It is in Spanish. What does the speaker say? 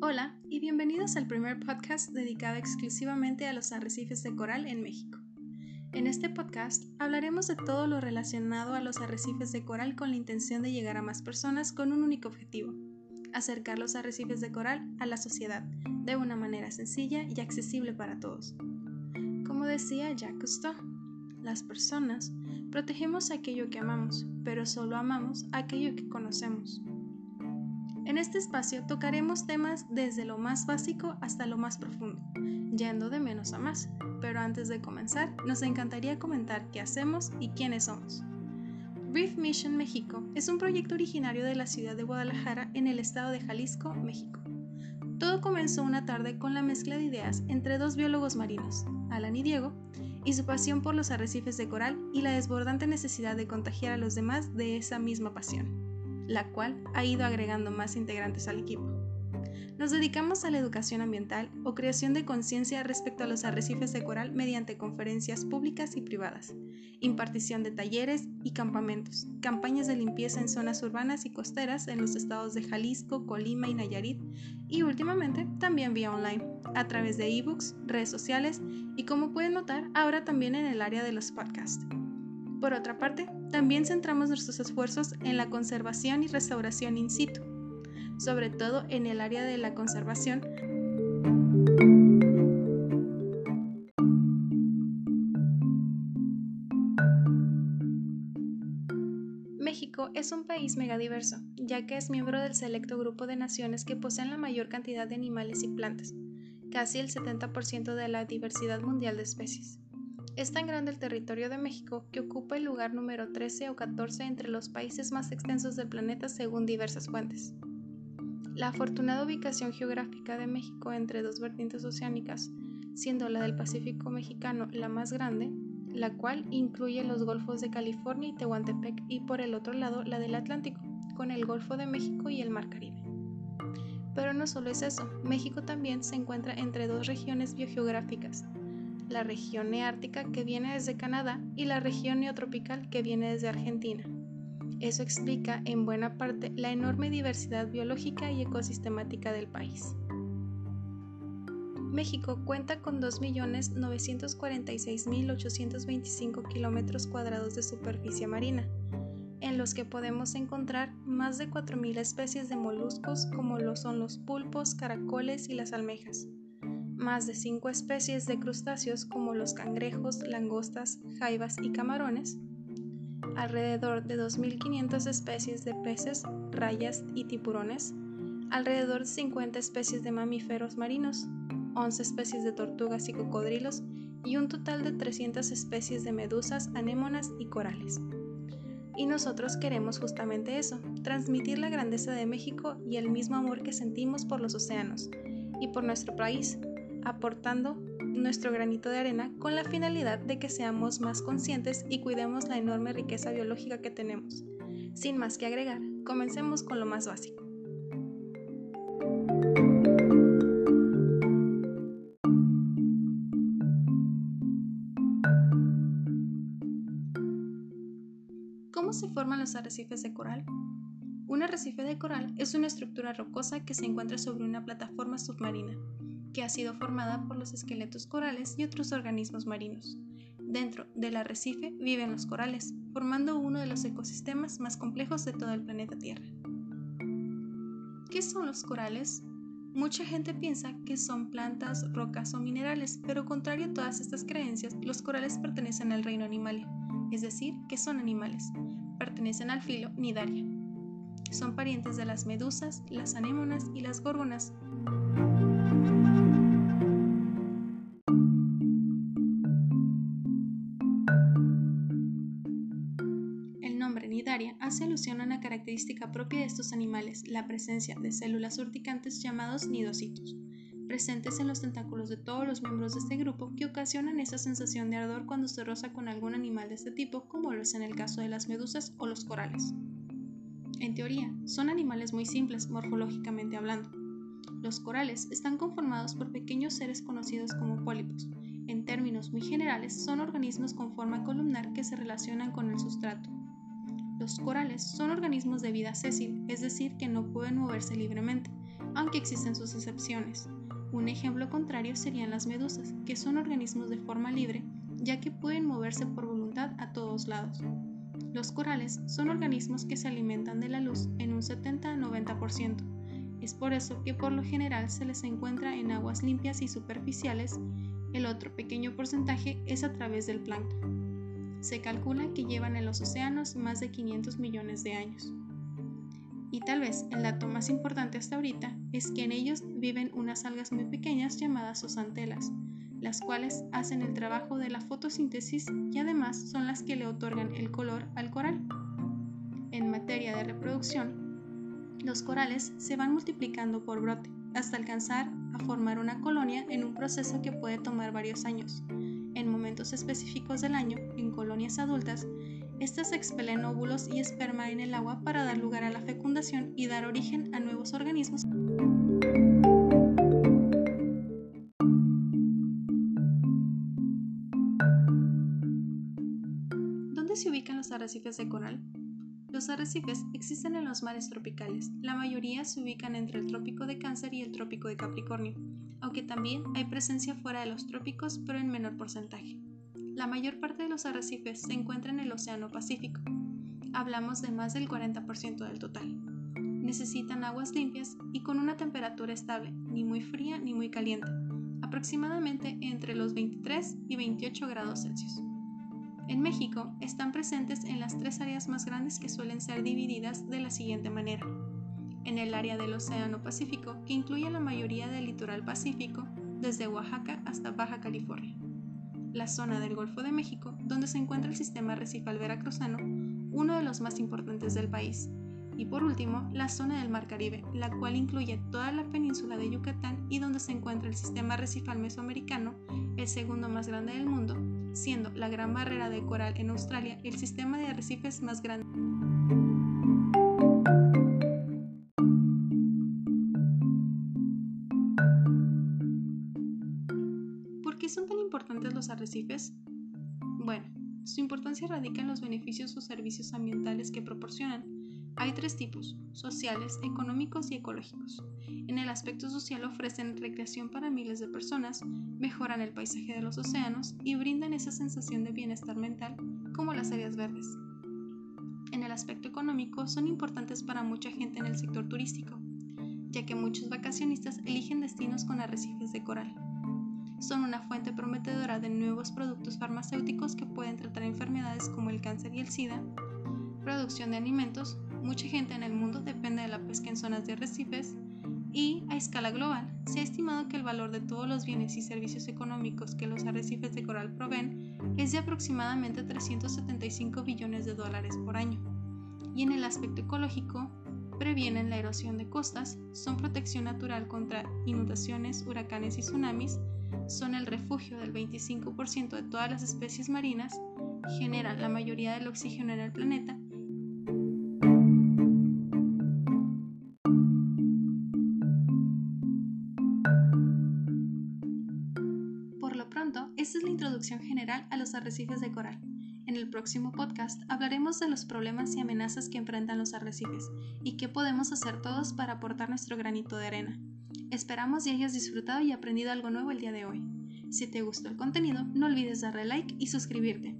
Hola y bienvenidos al primer podcast dedicado exclusivamente a los arrecifes de coral en México. En este podcast hablaremos de todo lo relacionado a los arrecifes de coral con la intención de llegar a más personas con un único objetivo, acercar los arrecifes de coral a la sociedad de una manera sencilla y accesible para todos. Como decía Jacques Cousteau, las personas protegemos aquello que amamos, pero solo amamos aquello que conocemos. En este espacio tocaremos temas desde lo más básico hasta lo más profundo, yendo de menos a más. Pero antes de comenzar, nos encantaría comentar qué hacemos y quiénes somos. Reef Mission México es un proyecto originario de la ciudad de Guadalajara en el estado de Jalisco, México. Todo comenzó una tarde con la mezcla de ideas entre dos biólogos marinos, Alan y Diego, y su pasión por los arrecifes de coral y la desbordante necesidad de contagiar a los demás de esa misma pasión la cual ha ido agregando más integrantes al equipo. Nos dedicamos a la educación ambiental o creación de conciencia respecto a los arrecifes de coral mediante conferencias públicas y privadas, impartición de talleres y campamentos, campañas de limpieza en zonas urbanas y costeras en los estados de Jalisco, Colima y Nayarit, y últimamente también vía online, a través de ebooks, redes sociales y como pueden notar, ahora también en el área de los podcasts. Por otra parte, también centramos nuestros esfuerzos en la conservación y restauración in situ, sobre todo en el área de la conservación. México es un país megadiverso, ya que es miembro del selecto grupo de naciones que poseen la mayor cantidad de animales y plantas, casi el 70% de la diversidad mundial de especies. Es tan grande el territorio de México que ocupa el lugar número 13 o 14 entre los países más extensos del planeta según diversas fuentes. La afortunada ubicación geográfica de México entre dos vertientes oceánicas, siendo la del Pacífico mexicano la más grande, la cual incluye los golfos de California y Tehuantepec y por el otro lado la del Atlántico, con el Golfo de México y el Mar Caribe. Pero no solo es eso, México también se encuentra entre dos regiones biogeográficas, la región neártica que viene desde Canadá y la región neotropical que viene desde Argentina. Eso explica en buena parte la enorme diversidad biológica y ecosistemática del país. México cuenta con 2.946.825 kilómetros cuadrados de superficie marina, en los que podemos encontrar más de 4.000 especies de moluscos como lo son los pulpos, caracoles y las almejas más de cinco especies de crustáceos como los cangrejos, langostas, jaivas y camarones, alrededor de 2.500 especies de peces, rayas y tiburones, alrededor de 50 especies de mamíferos marinos, 11 especies de tortugas y cocodrilos y un total de 300 especies de medusas, anémonas y corales. Y nosotros queremos justamente eso, transmitir la grandeza de México y el mismo amor que sentimos por los océanos y por nuestro país, aportando nuestro granito de arena con la finalidad de que seamos más conscientes y cuidemos la enorme riqueza biológica que tenemos. Sin más que agregar, comencemos con lo más básico. ¿Cómo se forman los arrecifes de coral? Un arrecife de coral es una estructura rocosa que se encuentra sobre una plataforma submarina que ha sido formada por los esqueletos corales y otros organismos marinos. Dentro del arrecife viven los corales, formando uno de los ecosistemas más complejos de todo el planeta Tierra. ¿Qué son los corales? Mucha gente piensa que son plantas, rocas o minerales, pero contrario a todas estas creencias, los corales pertenecen al reino animal, es decir, que son animales, pertenecen al filo Nidaria. Son parientes de las medusas, las anémonas y las górgonas. Hace alusión a una característica propia de estos animales, la presencia de células urticantes llamados nidocitos, presentes en los tentáculos de todos los miembros de este grupo que ocasionan esa sensación de ardor cuando se roza con algún animal de este tipo, como lo es en el caso de las medusas o los corales. En teoría, son animales muy simples morfológicamente hablando. Los corales están conformados por pequeños seres conocidos como pólipos. En términos muy generales, son organismos con forma columnar que se relacionan con el sustrato, Los corales son organismos de vida sésil, es decir, que no pueden moverse libremente, aunque existen sus excepciones. Un ejemplo contrario serían las medusas, que son organismos de forma libre, ya que pueden moverse por voluntad a todos lados. Los corales son organismos que se alimentan de la luz en un 70-90%. Es por eso que por lo general se les encuentra en aguas limpias y superficiales, el otro pequeño porcentaje es a través del plancton. Se calcula que llevan en los océanos más de 500 millones de años. Y tal vez el dato más importante hasta ahorita es que en ellos viven unas algas muy pequeñas llamadas osantelas, las cuales hacen el trabajo de la fotosíntesis y además son las que le otorgan el color al coral. En materia de reproducción, los corales se van multiplicando por brote hasta alcanzar a formar una colonia en un proceso que puede tomar varios años. En momentos específicos del año, en colonias adultas, estas expelen óvulos y esperma en el agua para dar lugar a la fecundación y dar origen a nuevos organismos. ¿Dónde se ubican los arrecifes de coral? Los arrecifes existen en los mares tropicales. La mayoría se ubican entre el trópico de Cáncer y el trópico de Capricornio, aunque también hay presencia fuera de los trópicos, pero en menor porcentaje. La mayor parte de los arrecifes se encuentra en el Océano Pacífico. Hablamos de más del 40% del total. Necesitan aguas limpias y con una temperatura estable, ni muy fría ni muy caliente, aproximadamente entre los 23 y 28 grados Celsius. En México están presentes en las tres áreas más grandes que suelen ser divididas de la siguiente manera. En el área del Océano Pacífico, que incluye la mayoría del litoral pacífico, desde Oaxaca hasta Baja California la zona del Golfo de México, donde se encuentra el sistema recifal veracruzano, uno de los más importantes del país. Y por último, la zona del Mar Caribe, la cual incluye toda la península de Yucatán y donde se encuentra el sistema recifal mesoamericano, el segundo más grande del mundo, siendo la Gran Barrera de Coral en Australia el sistema de arrecifes más grande. qué son tan importantes los arrecifes? Bueno, su importancia radica en los beneficios o servicios ambientales que proporcionan. Hay tres tipos, sociales, económicos y ecológicos. En el aspecto social ofrecen recreación para miles de personas, mejoran el paisaje de los océanos y brindan esa sensación de bienestar mental como las áreas verdes. En el aspecto económico son importantes para mucha gente en el sector turístico, ya que muchos vacacionistas eligen destinos con arrecifes de coral son una fuente prometedora de nuevos productos farmacéuticos que pueden tratar enfermedades como el cáncer y el SIDA, producción de alimentos, mucha gente en el mundo depende de la pesca en zonas de arrecifes y a escala global se ha estimado que el valor de todos los bienes y servicios económicos que los arrecifes de coral proveen es de aproximadamente 375 billones de dólares por año. Y en el aspecto ecológico, previenen la erosión de costas, son protección natural contra inundaciones, huracanes y tsunamis, son el refugio del 25% de todas las especies marinas, generan la mayoría del oxígeno en el planeta general a los arrecifes de coral. En el próximo podcast hablaremos de los problemas y amenazas que enfrentan los arrecifes y qué podemos hacer todos para aportar nuestro granito de arena. Esperamos y hayas disfrutado y aprendido algo nuevo el día de hoy. Si te gustó el contenido, no olvides darle like y suscribirte.